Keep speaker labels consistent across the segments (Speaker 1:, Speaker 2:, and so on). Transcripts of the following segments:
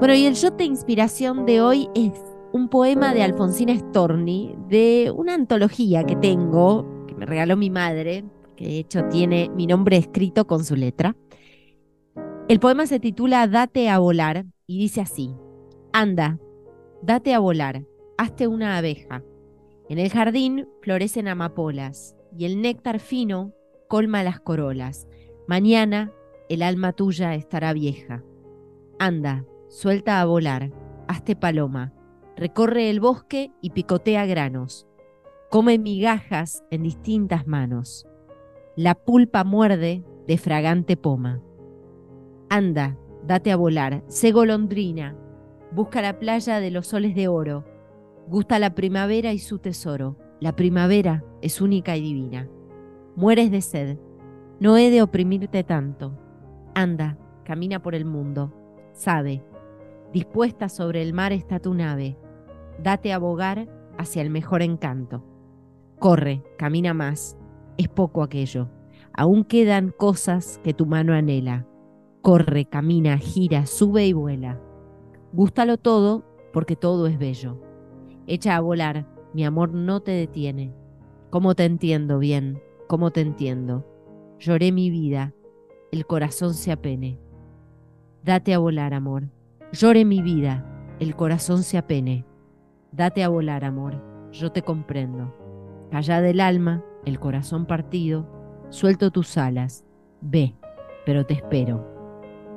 Speaker 1: Bueno, y el shot de inspiración de hoy es un poema de Alfonsina Storni, de una antología que tengo, que me regaló mi madre, que de hecho tiene mi nombre escrito con su letra. El poema se titula Date a volar y dice así, Anda, date a volar, hazte una abeja. En el jardín florecen amapolas y el néctar fino colma las corolas. Mañana el alma tuya estará vieja. Anda, suelta a volar, hazte paloma, recorre el bosque y picotea granos. Come migajas en distintas manos. La pulpa muerde de fragante poma. Anda, date a volar, sé golondrina, busca la playa de los soles de oro, gusta la primavera y su tesoro. La primavera es única y divina. Mueres de sed, no he de oprimirte tanto. Anda, camina por el mundo, sabe, dispuesta sobre el mar está tu nave, date a bogar hacia el mejor encanto. Corre, camina más, es poco aquello, aún quedan cosas que tu mano anhela. Corre, camina, gira, sube y vuela. Gústalo todo porque todo es bello. Echa a volar, mi amor no te detiene. ¿Cómo te entiendo bien? ¿Cómo te entiendo? Lloré mi vida, el corazón se apene. Date a volar, amor. Llore mi vida, el corazón se apene. Date a volar, amor, yo te comprendo. Allá del alma, el corazón partido, suelto tus alas. Ve, pero te espero.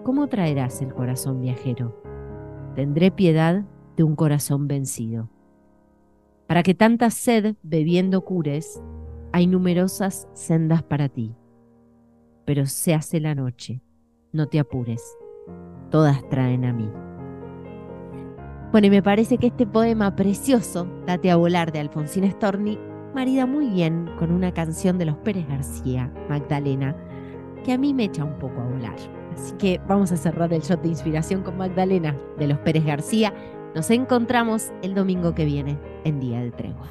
Speaker 1: ¿Cómo traerás el corazón viajero? Tendré piedad de un corazón vencido. Para que tanta sed bebiendo cures, hay numerosas sendas para ti. Pero se hace la noche, no te apures, todas traen a mí. Bueno, y me parece que este poema precioso, Date a volar de Alfonsín Storni, marida muy bien con una canción de los Pérez García, Magdalena, que a mí me echa un poco a volar. Así que vamos a cerrar el shot de inspiración con Magdalena de los Pérez García. Nos encontramos el domingo que viene en Día de Tregua.